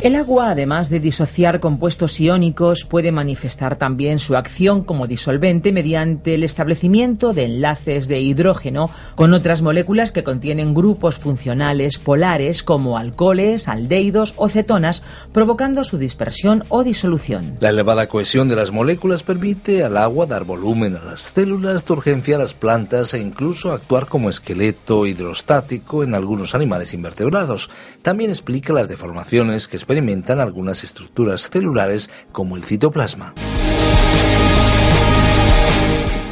El agua, además de disociar compuestos iónicos, puede manifestar también su acción como disolvente mediante el establecimiento de enlaces de hidrógeno con otras moléculas que contienen grupos funcionales polares como alcoholes, aldehídos o cetonas, provocando su dispersión o disolución. La elevada cohesión de las moléculas permite al agua dar volumen a las células, de urgencia a las plantas e incluso actuar como esqueleto hidrostático en algunos animales invertebrados. También explica las deformaciones que experimentan algunas estructuras celulares como el citoplasma.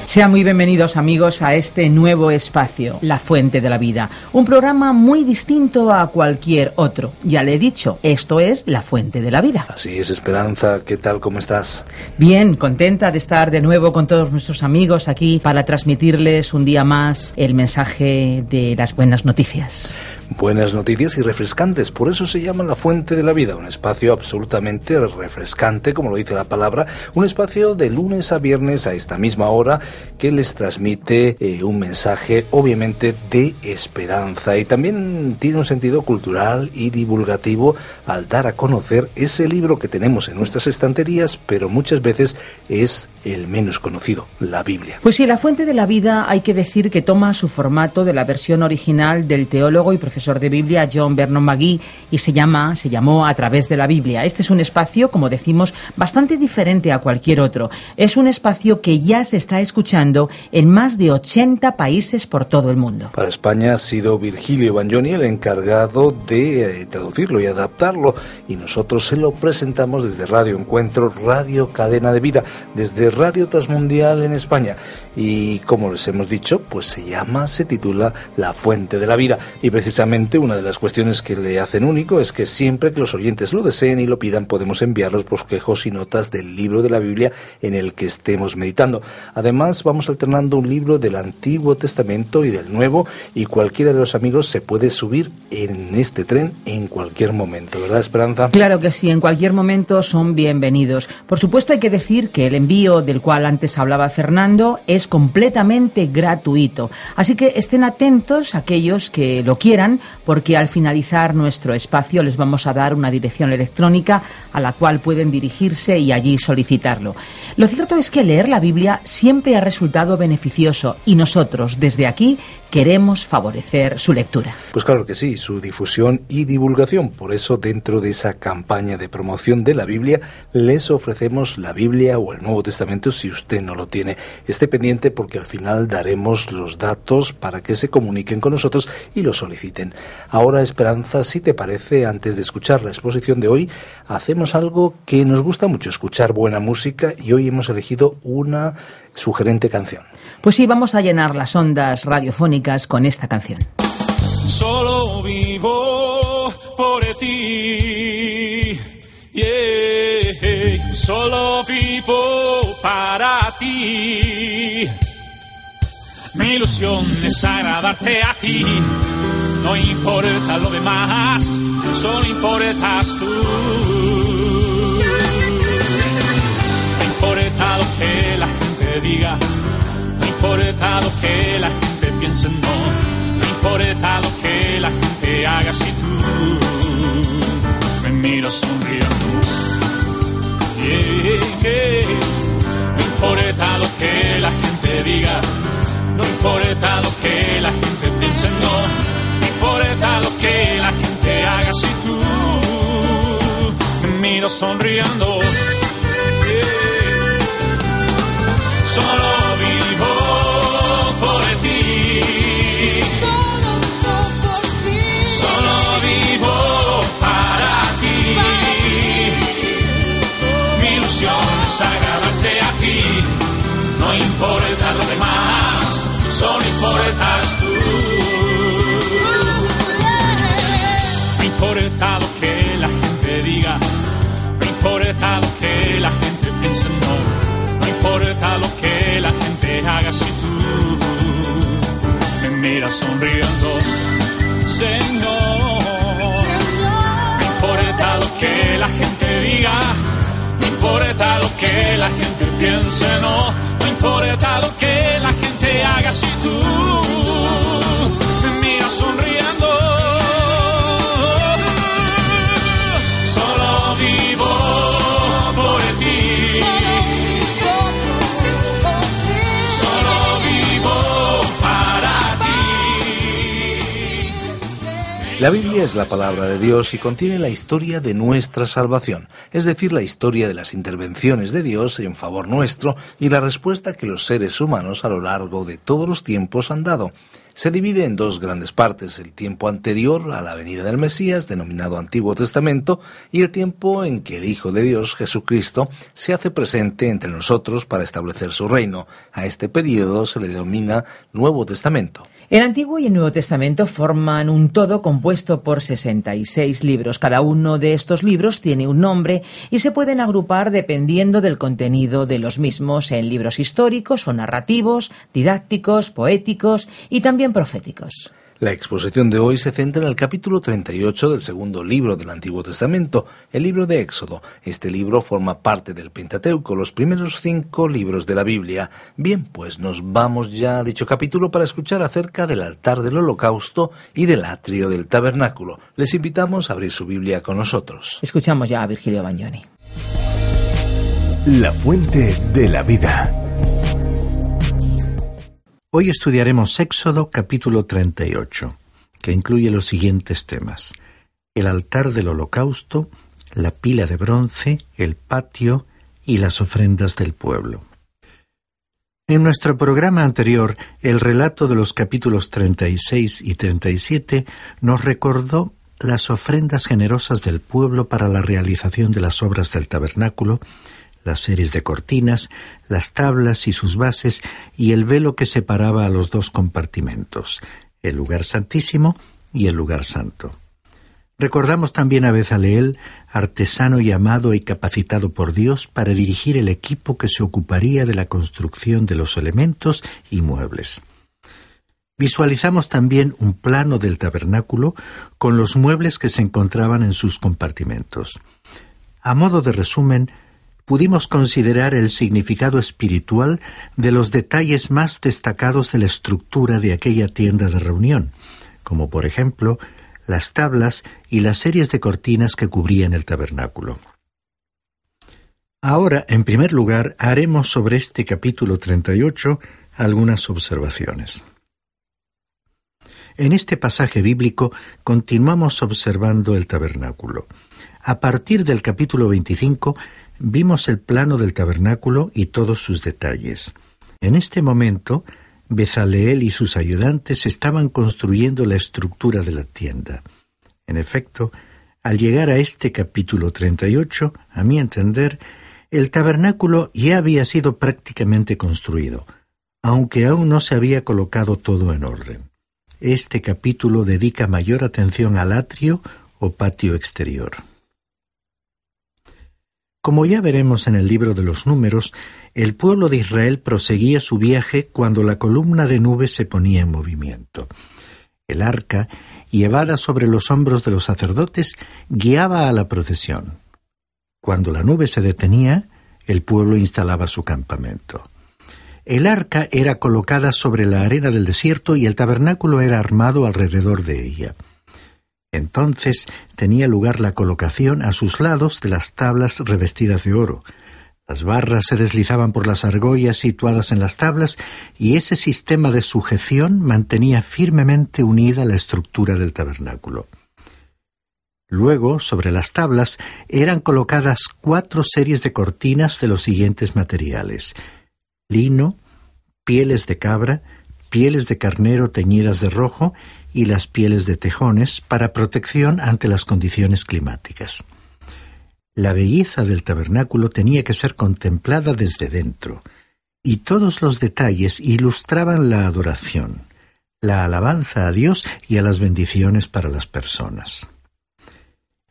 Sean muy bienvenidos amigos a este nuevo espacio, La Fuente de la Vida, un programa muy distinto a cualquier otro. Ya le he dicho, esto es La Fuente de la Vida. Así es, Esperanza, ¿qué tal? ¿Cómo estás? Bien, contenta de estar de nuevo con todos nuestros amigos aquí para transmitirles un día más el mensaje de las buenas noticias. Buenas noticias y refrescantes, por eso se llama La Fuente de la Vida, un espacio absolutamente refrescante, como lo dice la palabra, un espacio de lunes a viernes a esta misma hora que les transmite eh, un mensaje obviamente de esperanza y también tiene un sentido cultural y divulgativo al dar a conocer ese libro que tenemos en nuestras estanterías, pero muchas veces es el menos conocido, la Biblia. Pues sí, La Fuente de la Vida hay que decir que toma su formato de la versión original del teólogo y profesor profesor de Biblia, John Vernon McGee, y se llama, se llamó A través de la Biblia. Este es un espacio, como decimos, bastante diferente a cualquier otro. Es un espacio que ya se está escuchando en más de 80 países por todo el mundo. Para España ha sido Virgilio Bagnoni el encargado de eh, traducirlo y adaptarlo, y nosotros se lo presentamos desde Radio Encuentro, Radio Cadena de Vida, desde Radio Transmundial en España. Y como les hemos dicho, pues se llama, se titula La Fuente de la Vida. Y precisamente una de las cuestiones que le hacen único es que siempre que los oyentes lo deseen y lo pidan podemos enviar los bosquejos y notas del libro de la Biblia en el que estemos meditando. Además vamos alternando un libro del Antiguo Testamento y del Nuevo y cualquiera de los amigos se puede subir en este tren en cualquier momento, ¿verdad Esperanza? Claro que sí, en cualquier momento son bienvenidos. Por supuesto hay que decir que el envío del cual antes hablaba Fernando es completamente gratuito. Así que estén atentos aquellos que lo quieran porque al finalizar nuestro espacio les vamos a dar una dirección electrónica a la cual pueden dirigirse y allí solicitarlo. Lo cierto es que leer la Biblia siempre ha resultado beneficioso y nosotros desde aquí queremos favorecer su lectura. Pues claro que sí, su difusión y divulgación. Por eso dentro de esa campaña de promoción de la Biblia les ofrecemos la Biblia o el Nuevo Testamento si usted no lo tiene. Esté pendiente porque al final daremos los datos para que se comuniquen con nosotros y lo soliciten. Ahora, Esperanza, si te parece, antes de escuchar la exposición de hoy, hacemos algo que nos gusta mucho, escuchar buena música y hoy hemos elegido una sugerente canción. Pues sí, vamos a llenar las ondas radiofónicas con esta canción. Solo vivo por ti. Solo vivo para ti. Mi ilusión es agradarte a ti no importa lo demás, solo importas tú. No importa lo que la diga, no importa lo que la gente piense, no, no importa lo que la gente haga si tú me miras sonriendo. No importa lo que la gente diga, no importa lo que la gente piense, no importa lo que la gente haga si tú me miras sonriendo. Solo vivo por ti. Solo vivo por ti. Solo vivo para ti. Mi ilusión es agradarte a ti. No importa lo demás, solo importas tú. mira sonriendo. Señor, no importa lo que la gente diga, no importa lo que la gente piense, no, no importa lo que la gente haga si tú mira sonriendo. La Biblia es la palabra de Dios y contiene la historia de nuestra salvación, es decir, la historia de las intervenciones de Dios en favor nuestro y la respuesta que los seres humanos a lo largo de todos los tiempos han dado. Se divide en dos grandes partes, el tiempo anterior a la venida del Mesías, denominado Antiguo Testamento, y el tiempo en que el Hijo de Dios, Jesucristo, se hace presente entre nosotros para establecer su reino. A este periodo se le denomina Nuevo Testamento. El Antiguo y el Nuevo Testamento forman un todo compuesto por 66 libros. Cada uno de estos libros tiene un nombre y se pueden agrupar dependiendo del contenido de los mismos en libros históricos o narrativos, didácticos, poéticos y también proféticos. La exposición de hoy se centra en el capítulo 38 del segundo libro del Antiguo Testamento, el libro de Éxodo. Este libro forma parte del Pentateuco, los primeros cinco libros de la Biblia. Bien, pues nos vamos ya a dicho capítulo para escuchar acerca del altar del holocausto y del atrio del tabernáculo. Les invitamos a abrir su Biblia con nosotros. Escuchamos ya a Virgilio Bagnoni. La fuente de la vida. Hoy estudiaremos Éxodo capítulo 38, que incluye los siguientes temas. El altar del holocausto, la pila de bronce, el patio y las ofrendas del pueblo. En nuestro programa anterior, el relato de los capítulos 36 y 37 nos recordó las ofrendas generosas del pueblo para la realización de las obras del tabernáculo, las series de cortinas, las tablas y sus bases y el velo que separaba a los dos compartimentos, el lugar santísimo y el lugar santo. Recordamos también a Bezaleel, artesano llamado y capacitado por Dios para dirigir el equipo que se ocuparía de la construcción de los elementos y muebles. Visualizamos también un plano del tabernáculo con los muebles que se encontraban en sus compartimentos. A modo de resumen, pudimos considerar el significado espiritual de los detalles más destacados de la estructura de aquella tienda de reunión, como por ejemplo las tablas y las series de cortinas que cubrían el tabernáculo. Ahora, en primer lugar, haremos sobre este capítulo 38 algunas observaciones. En este pasaje bíblico continuamos observando el tabernáculo. A partir del capítulo 25 vimos el plano del tabernáculo y todos sus detalles. En este momento, Bezaleel y sus ayudantes estaban construyendo la estructura de la tienda. En efecto, al llegar a este capítulo 38, a mi entender, el tabernáculo ya había sido prácticamente construido, aunque aún no se había colocado todo en orden. Este capítulo dedica mayor atención al atrio o patio exterior. Como ya veremos en el libro de los números, el pueblo de Israel proseguía su viaje cuando la columna de nube se ponía en movimiento. El arca, llevada sobre los hombros de los sacerdotes, guiaba a la procesión. Cuando la nube se detenía, el pueblo instalaba su campamento. El arca era colocada sobre la arena del desierto y el tabernáculo era armado alrededor de ella. Entonces tenía lugar la colocación a sus lados de las tablas revestidas de oro. Las barras se deslizaban por las argollas situadas en las tablas y ese sistema de sujeción mantenía firmemente unida la estructura del tabernáculo. Luego, sobre las tablas, eran colocadas cuatro series de cortinas de los siguientes materiales lino, pieles de cabra, pieles de carnero teñidas de rojo y las pieles de tejones para protección ante las condiciones climáticas. La belleza del tabernáculo tenía que ser contemplada desde dentro, y todos los detalles ilustraban la adoración, la alabanza a Dios y a las bendiciones para las personas.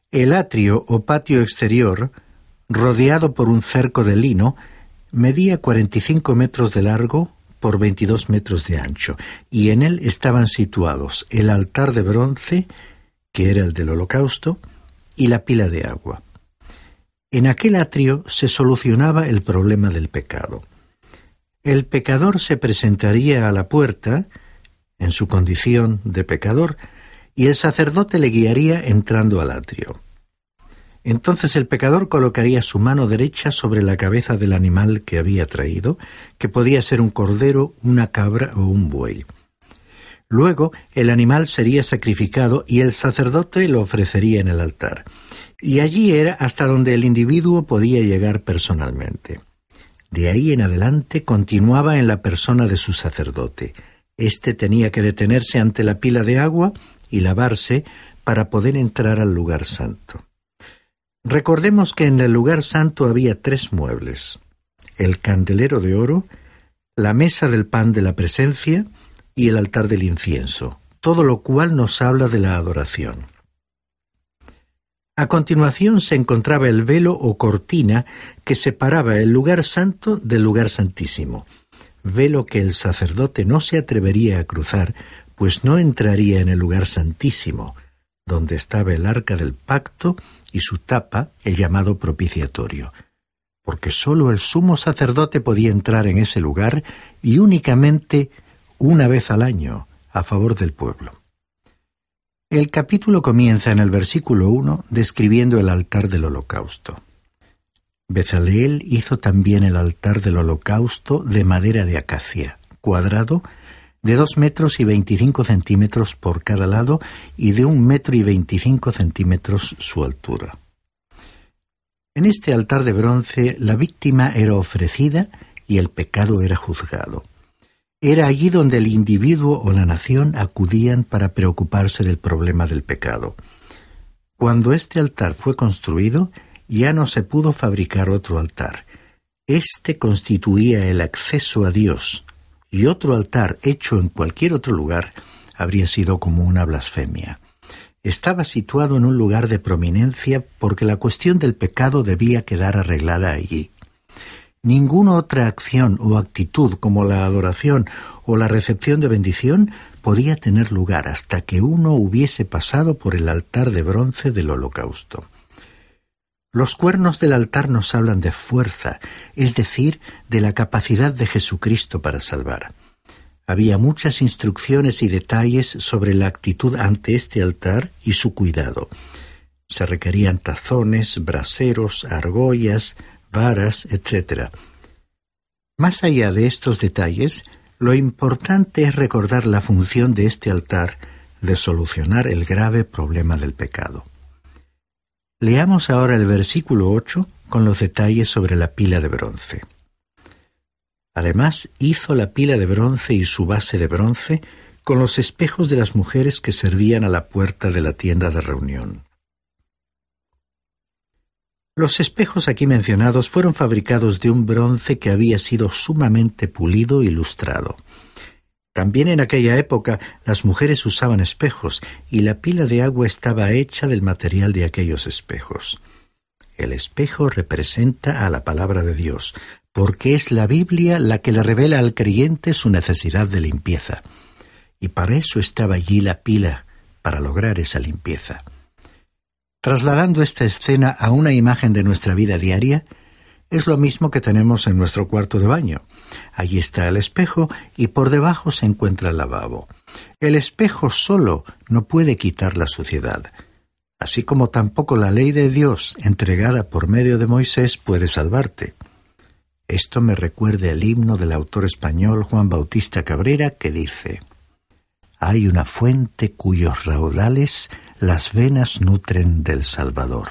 El atrio o patio exterior, rodeado por un cerco de lino, medía 45 metros de largo por 22 metros de ancho, y en él estaban situados el altar de bronce, que era el del holocausto, y la pila de agua. En aquel atrio se solucionaba el problema del pecado. El pecador se presentaría a la puerta, en su condición de pecador, y el sacerdote le guiaría entrando al atrio. Entonces el pecador colocaría su mano derecha sobre la cabeza del animal que había traído, que podía ser un cordero, una cabra o un buey. Luego el animal sería sacrificado y el sacerdote lo ofrecería en el altar. Y allí era hasta donde el individuo podía llegar personalmente. De ahí en adelante continuaba en la persona de su sacerdote. Este tenía que detenerse ante la pila de agua y lavarse para poder entrar al lugar santo. Recordemos que en el lugar santo había tres muebles, el candelero de oro, la mesa del pan de la presencia y el altar del incienso, todo lo cual nos habla de la adoración. A continuación se encontraba el velo o cortina que separaba el lugar santo del lugar santísimo, velo que el sacerdote no se atrevería a cruzar, pues no entraría en el lugar santísimo, donde estaba el arca del pacto y su tapa, el llamado propiciatorio, porque sólo el sumo sacerdote podía entrar en ese lugar y únicamente una vez al año a favor del pueblo. El capítulo comienza en el versículo 1 describiendo el altar del holocausto. Bezaleel hizo también el altar del holocausto de madera de acacia, cuadrado, de dos metros y veinticinco centímetros por cada lado y de un metro y veinticinco centímetros su altura. En este altar de bronce la víctima era ofrecida y el pecado era juzgado. Era allí donde el individuo o la nación acudían para preocuparse del problema del pecado. Cuando este altar fue construido, ya no se pudo fabricar otro altar. Este constituía el acceso a Dios, y otro altar hecho en cualquier otro lugar habría sido como una blasfemia. Estaba situado en un lugar de prominencia porque la cuestión del pecado debía quedar arreglada allí. Ninguna otra acción o actitud como la adoración o la recepción de bendición podía tener lugar hasta que uno hubiese pasado por el altar de bronce del holocausto. Los cuernos del altar nos hablan de fuerza, es decir, de la capacidad de Jesucristo para salvar. Había muchas instrucciones y detalles sobre la actitud ante este altar y su cuidado. Se requerían tazones, braseros, argollas, varas, etc. Más allá de estos detalles, lo importante es recordar la función de este altar de solucionar el grave problema del pecado. Leamos ahora el versículo 8 con los detalles sobre la pila de bronce. Además, hizo la pila de bronce y su base de bronce con los espejos de las mujeres que servían a la puerta de la tienda de reunión. Los espejos aquí mencionados fueron fabricados de un bronce que había sido sumamente pulido y lustrado. También en aquella época las mujeres usaban espejos y la pila de agua estaba hecha del material de aquellos espejos. El espejo representa a la palabra de Dios, porque es la Biblia la que le revela al creyente su necesidad de limpieza. Y para eso estaba allí la pila, para lograr esa limpieza. Trasladando esta escena a una imagen de nuestra vida diaria, es lo mismo que tenemos en nuestro cuarto de baño. Allí está el espejo y por debajo se encuentra el lavabo. El espejo solo no puede quitar la suciedad, así como tampoco la ley de Dios entregada por medio de Moisés puede salvarte. Esto me recuerda el himno del autor español Juan Bautista Cabrera que dice Hay una fuente cuyos raudales las venas nutren del Salvador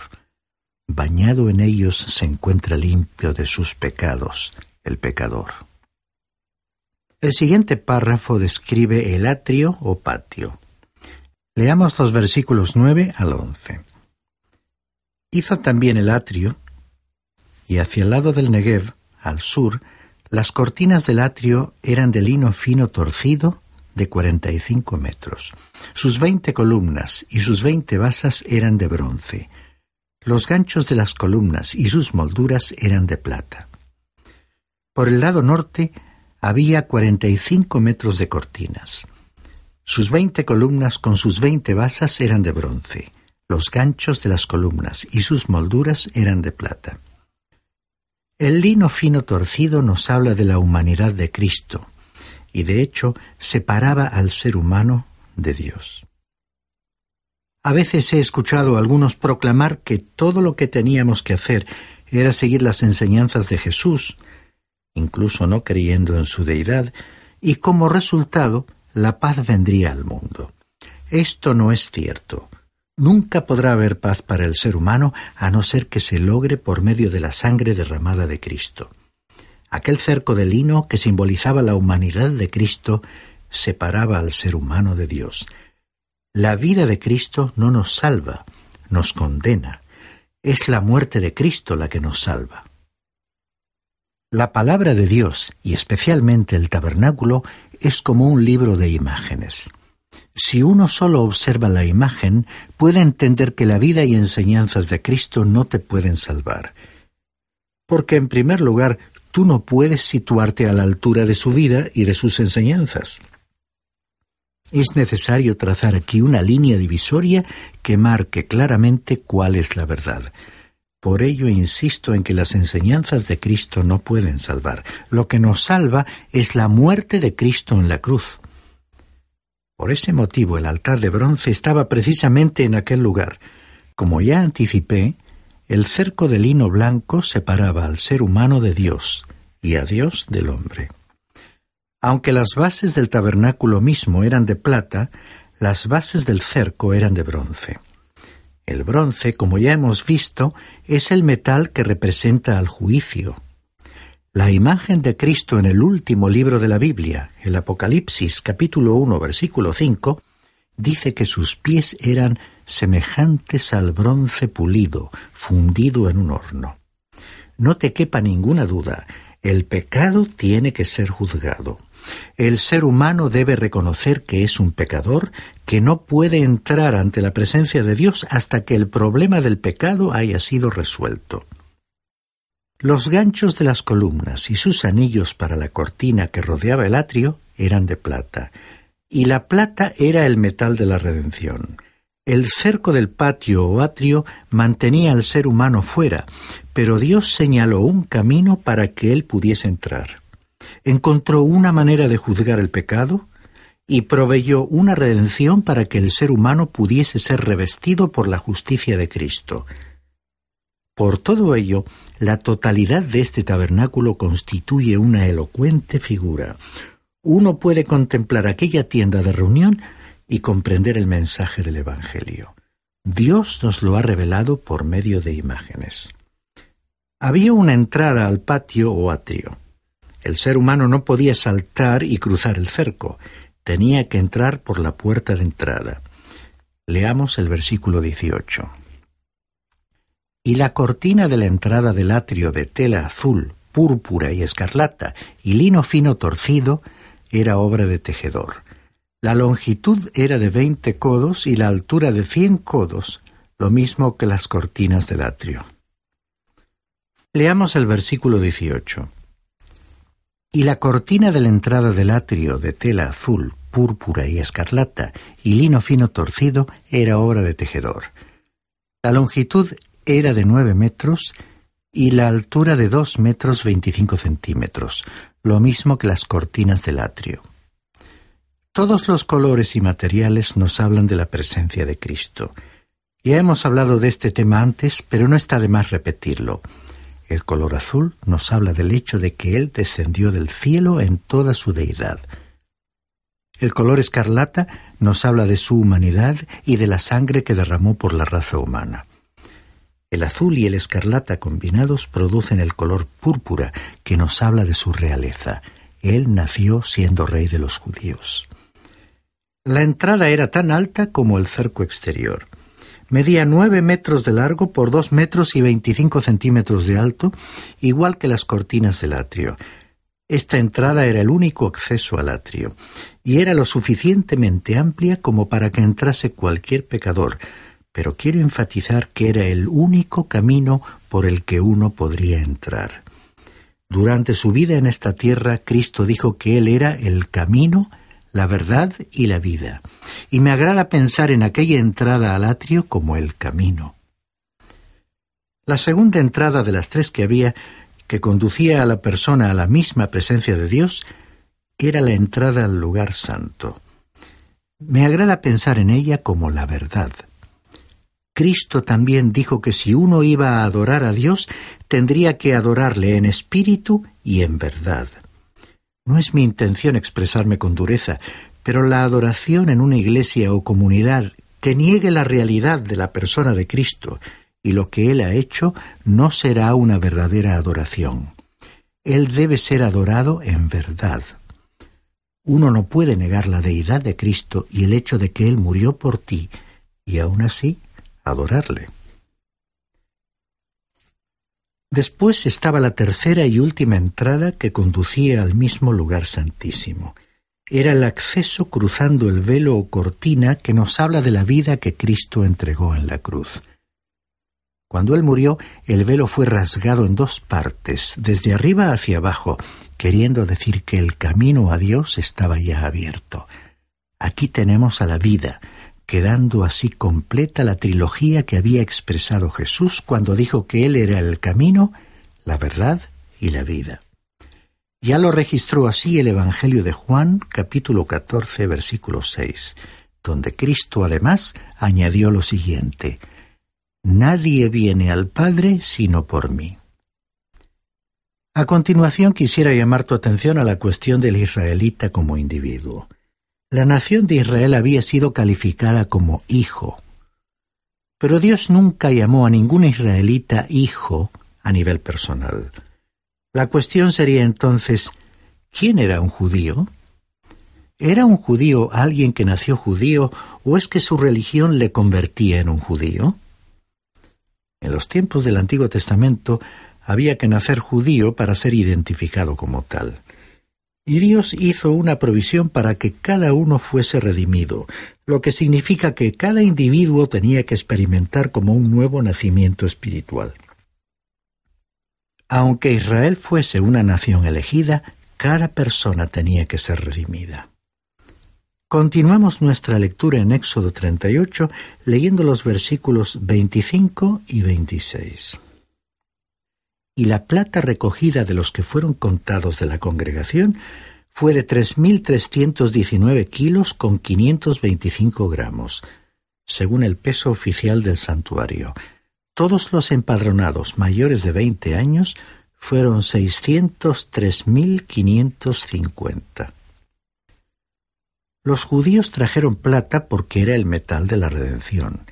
bañado en ellos se encuentra limpio de sus pecados el pecador. El siguiente párrafo describe el atrio o patio. Leamos los versículos 9 al 11. Hizo también el atrio, y hacia el lado del Negev, al sur, las cortinas del atrio eran de lino fino torcido de cuarenta y cinco metros. Sus veinte columnas y sus veinte basas eran de bronce, los ganchos de las columnas y sus molduras eran de plata. Por el lado norte había cuarenta y cinco metros de cortinas. Sus veinte columnas con sus veinte basas eran de bronce, Los ganchos de las columnas y sus molduras eran de plata. El lino fino torcido nos habla de la humanidad de Cristo y de hecho separaba al ser humano de Dios. A veces he escuchado a algunos proclamar que todo lo que teníamos que hacer era seguir las enseñanzas de Jesús, incluso no creyendo en su deidad, y como resultado la paz vendría al mundo. Esto no es cierto. Nunca podrá haber paz para el ser humano a no ser que se logre por medio de la sangre derramada de Cristo. Aquel cerco de lino que simbolizaba la humanidad de Cristo separaba al ser humano de Dios. La vida de Cristo no nos salva, nos condena. Es la muerte de Cristo la que nos salva. La palabra de Dios, y especialmente el tabernáculo, es como un libro de imágenes. Si uno solo observa la imagen, puede entender que la vida y enseñanzas de Cristo no te pueden salvar. Porque en primer lugar, tú no puedes situarte a la altura de su vida y de sus enseñanzas. Es necesario trazar aquí una línea divisoria que marque claramente cuál es la verdad. Por ello insisto en que las enseñanzas de Cristo no pueden salvar. Lo que nos salva es la muerte de Cristo en la cruz. Por ese motivo el altar de bronce estaba precisamente en aquel lugar. Como ya anticipé, el cerco de lino blanco separaba al ser humano de Dios y a Dios del hombre. Aunque las bases del tabernáculo mismo eran de plata, las bases del cerco eran de bronce. El bronce, como ya hemos visto, es el metal que representa al juicio. La imagen de Cristo en el último libro de la Biblia, el Apocalipsis capítulo 1 versículo 5, dice que sus pies eran semejantes al bronce pulido, fundido en un horno. No te quepa ninguna duda, el pecado tiene que ser juzgado. El ser humano debe reconocer que es un pecador, que no puede entrar ante la presencia de Dios hasta que el problema del pecado haya sido resuelto. Los ganchos de las columnas y sus anillos para la cortina que rodeaba el atrio eran de plata, y la plata era el metal de la redención. El cerco del patio o atrio mantenía al ser humano fuera, pero Dios señaló un camino para que él pudiese entrar encontró una manera de juzgar el pecado y proveyó una redención para que el ser humano pudiese ser revestido por la justicia de Cristo. Por todo ello, la totalidad de este tabernáculo constituye una elocuente figura. Uno puede contemplar aquella tienda de reunión y comprender el mensaje del Evangelio. Dios nos lo ha revelado por medio de imágenes. Había una entrada al patio o atrio. El ser humano no podía saltar y cruzar el cerco, tenía que entrar por la puerta de entrada. Leamos el versículo 18. Y la cortina de la entrada del atrio de tela azul, púrpura y escarlata y lino fino torcido era obra de tejedor. La longitud era de veinte codos y la altura de cien codos, lo mismo que las cortinas del atrio. Leamos el versículo 18 y la cortina de la entrada del atrio de tela azul, púrpura y escarlata y lino fino torcido era obra de tejedor. La longitud era de nueve metros y la altura de dos metros veinticinco centímetros, lo mismo que las cortinas del atrio. Todos los colores y materiales nos hablan de la presencia de Cristo. Ya hemos hablado de este tema antes, pero no está de más repetirlo. El color azul nos habla del hecho de que Él descendió del cielo en toda su deidad. El color escarlata nos habla de su humanidad y de la sangre que derramó por la raza humana. El azul y el escarlata combinados producen el color púrpura que nos habla de su realeza. Él nació siendo rey de los judíos. La entrada era tan alta como el cerco exterior. Medía nueve metros de largo por dos metros y veinticinco centímetros de alto, igual que las cortinas del atrio. Esta entrada era el único acceso al atrio, y era lo suficientemente amplia como para que entrase cualquier pecador, pero quiero enfatizar que era el único camino por el que uno podría entrar. Durante su vida en esta tierra, Cristo dijo que Él era el camino, la verdad y la vida, y me agrada pensar en aquella entrada al atrio como el camino. La segunda entrada de las tres que había, que conducía a la persona a la misma presencia de Dios, era la entrada al lugar santo. Me agrada pensar en ella como la verdad. Cristo también dijo que si uno iba a adorar a Dios, tendría que adorarle en espíritu y en verdad. No es mi intención expresarme con dureza, pero la adoración en una iglesia o comunidad que niegue la realidad de la persona de Cristo y lo que Él ha hecho no será una verdadera adoración. Él debe ser adorado en verdad. Uno no puede negar la deidad de Cristo y el hecho de que Él murió por ti, y aún así adorarle. Después estaba la tercera y última entrada que conducía al mismo lugar santísimo. Era el acceso cruzando el velo o cortina que nos habla de la vida que Cristo entregó en la cruz. Cuando Él murió, el velo fue rasgado en dos partes, desde arriba hacia abajo, queriendo decir que el camino a Dios estaba ya abierto. Aquí tenemos a la vida, quedando así completa la trilogía que había expresado Jesús cuando dijo que Él era el camino, la verdad y la vida. Ya lo registró así el Evangelio de Juan, capítulo 14, versículo 6, donde Cristo además añadió lo siguiente, Nadie viene al Padre sino por mí. A continuación quisiera llamar tu atención a la cuestión del israelita como individuo. La nación de Israel había sido calificada como hijo. Pero Dios nunca llamó a ningún israelita hijo a nivel personal. La cuestión sería entonces, ¿quién era un judío? ¿Era un judío alguien que nació judío o es que su religión le convertía en un judío? En los tiempos del Antiguo Testamento había que nacer judío para ser identificado como tal. Y Dios hizo una provisión para que cada uno fuese redimido, lo que significa que cada individuo tenía que experimentar como un nuevo nacimiento espiritual. Aunque Israel fuese una nación elegida, cada persona tenía que ser redimida. Continuamos nuestra lectura en Éxodo 38 leyendo los versículos 25 y 26 y la plata recogida de los que fueron contados de la congregación fue de 3.319 kilos con 525 gramos, según el peso oficial del santuario. Todos los empadronados mayores de 20 años fueron 603.550. Los judíos trajeron plata porque era el metal de la redención.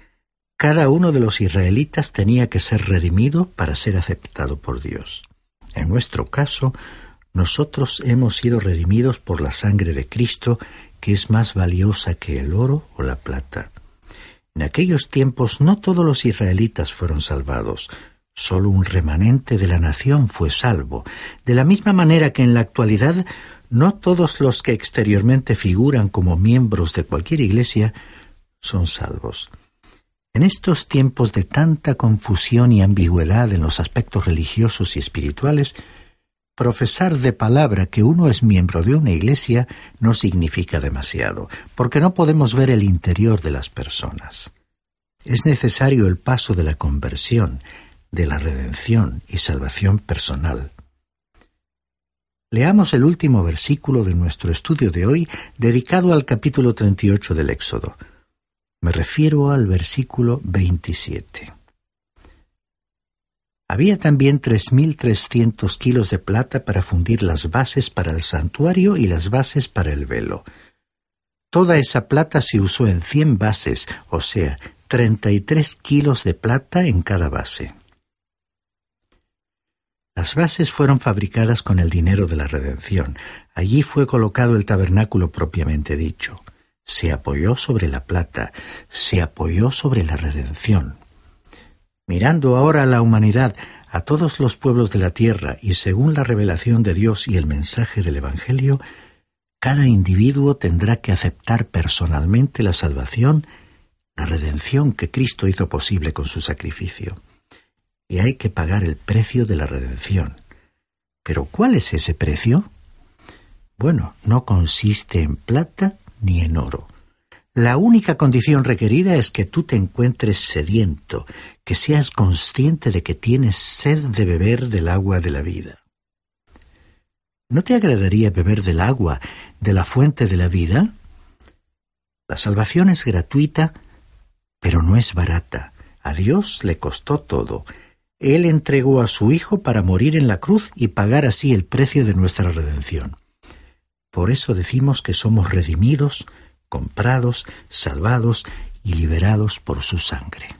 Cada uno de los israelitas tenía que ser redimido para ser aceptado por Dios. En nuestro caso, nosotros hemos sido redimidos por la sangre de Cristo, que es más valiosa que el oro o la plata. En aquellos tiempos no todos los israelitas fueron salvados, solo un remanente de la nación fue salvo, de la misma manera que en la actualidad no todos los que exteriormente figuran como miembros de cualquier iglesia son salvos. En estos tiempos de tanta confusión y ambigüedad en los aspectos religiosos y espirituales, profesar de palabra que uno es miembro de una iglesia no significa demasiado, porque no podemos ver el interior de las personas. Es necesario el paso de la conversión, de la redención y salvación personal. Leamos el último versículo de nuestro estudio de hoy dedicado al capítulo 38 del Éxodo. Me refiero al versículo 27. Había también 3.300 kilos de plata para fundir las bases para el santuario y las bases para el velo. Toda esa plata se usó en 100 bases, o sea, 33 kilos de plata en cada base. Las bases fueron fabricadas con el dinero de la redención. Allí fue colocado el tabernáculo propiamente dicho se apoyó sobre la plata, se apoyó sobre la redención. Mirando ahora a la humanidad, a todos los pueblos de la tierra y según la revelación de Dios y el mensaje del Evangelio, cada individuo tendrá que aceptar personalmente la salvación, la redención que Cristo hizo posible con su sacrificio. Y hay que pagar el precio de la redención. Pero ¿cuál es ese precio? Bueno, no consiste en plata ni en oro. La única condición requerida es que tú te encuentres sediento, que seas consciente de que tienes sed de beber del agua de la vida. ¿No te agradaría beber del agua de la fuente de la vida? La salvación es gratuita, pero no es barata. A Dios le costó todo. Él entregó a su Hijo para morir en la cruz y pagar así el precio de nuestra redención. Por eso decimos que somos redimidos, comprados, salvados y liberados por su sangre.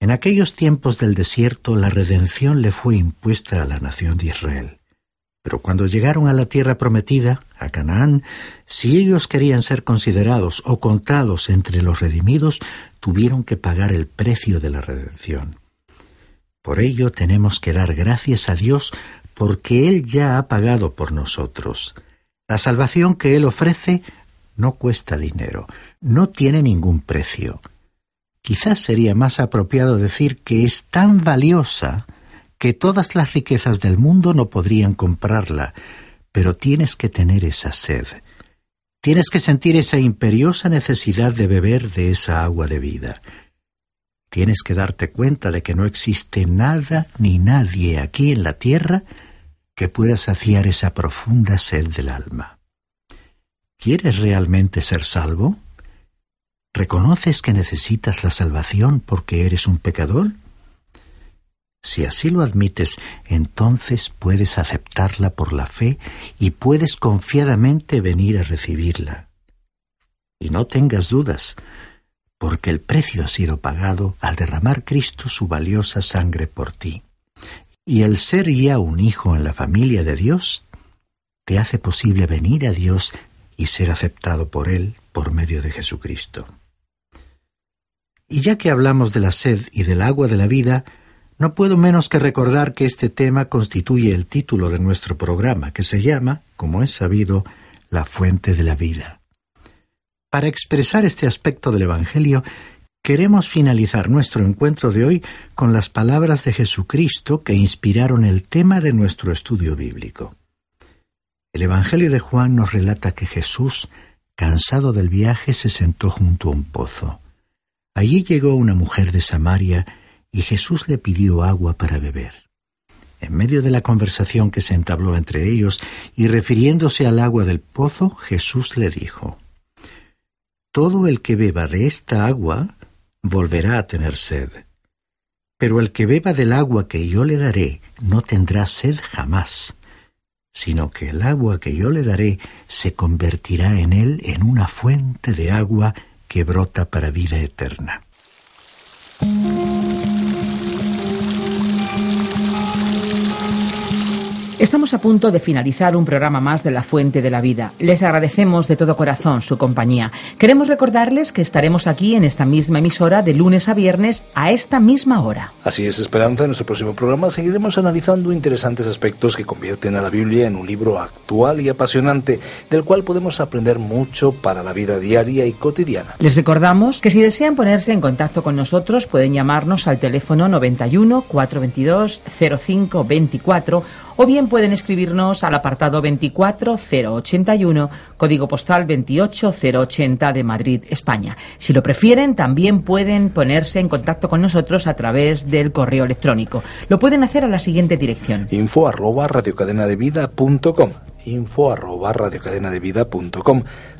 En aquellos tiempos del desierto la redención le fue impuesta a la nación de Israel. Pero cuando llegaron a la tierra prometida, a Canaán, si ellos querían ser considerados o contados entre los redimidos, tuvieron que pagar el precio de la redención. Por ello tenemos que dar gracias a Dios porque Él ya ha pagado por nosotros. La salvación que Él ofrece no cuesta dinero, no tiene ningún precio. Quizás sería más apropiado decir que es tan valiosa que todas las riquezas del mundo no podrían comprarla, pero tienes que tener esa sed. Tienes que sentir esa imperiosa necesidad de beber de esa agua de vida. Tienes que darte cuenta de que no existe nada ni nadie aquí en la tierra que pueda saciar esa profunda sed del alma. ¿Quieres realmente ser salvo? ¿Reconoces que necesitas la salvación porque eres un pecador? Si así lo admites, entonces puedes aceptarla por la fe y puedes confiadamente venir a recibirla. Y no tengas dudas, porque el precio ha sido pagado al derramar Cristo su valiosa sangre por ti. Y el ser ya un hijo en la familia de Dios te hace posible venir a Dios y ser aceptado por Él por medio de Jesucristo. Y ya que hablamos de la sed y del agua de la vida, no puedo menos que recordar que este tema constituye el título de nuestro programa, que se llama, como es sabido, La fuente de la vida. Para expresar este aspecto del Evangelio, queremos finalizar nuestro encuentro de hoy con las palabras de Jesucristo que inspiraron el tema de nuestro estudio bíblico. El Evangelio de Juan nos relata que Jesús, cansado del viaje, se sentó junto a un pozo. Allí llegó una mujer de Samaria y Jesús le pidió agua para beber. En medio de la conversación que se entabló entre ellos y refiriéndose al agua del pozo, Jesús le dijo, Todo el que beba de esta agua volverá a tener sed, pero el que beba del agua que yo le daré no tendrá sed jamás sino que el agua que yo le daré se convertirá en él en una fuente de agua que brota para vida eterna. Estamos a punto de finalizar un programa más de La Fuente de la Vida. Les agradecemos de todo corazón su compañía. Queremos recordarles que estaremos aquí en esta misma emisora de lunes a viernes a esta misma hora. Así es, Esperanza. En nuestro próximo programa seguiremos analizando interesantes aspectos que convierten a la Biblia en un libro actual y apasionante, del cual podemos aprender mucho para la vida diaria y cotidiana. Les recordamos que si desean ponerse en contacto con nosotros pueden llamarnos al teléfono 91 422 0524 o bien pueden escribirnos al apartado 24081, código postal 28080 de Madrid, España. Si lo prefieren, también pueden ponerse en contacto con nosotros a través del correo electrónico. Lo pueden hacer a la siguiente dirección. info arroba info arroba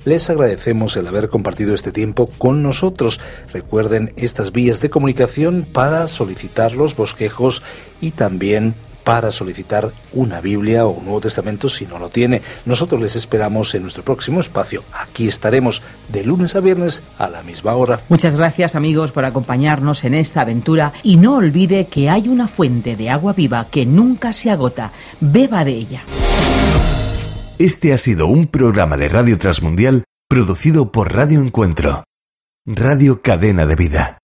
Les agradecemos el haber compartido este tiempo con nosotros. Recuerden estas vías de comunicación para solicitar los bosquejos y también para solicitar una Biblia o un Nuevo Testamento si no lo tiene. Nosotros les esperamos en nuestro próximo espacio. Aquí estaremos de lunes a viernes a la misma hora. Muchas gracias amigos por acompañarnos en esta aventura y no olvide que hay una fuente de agua viva que nunca se agota. Beba de ella. Este ha sido un programa de Radio Transmundial producido por Radio Encuentro, Radio Cadena de Vida.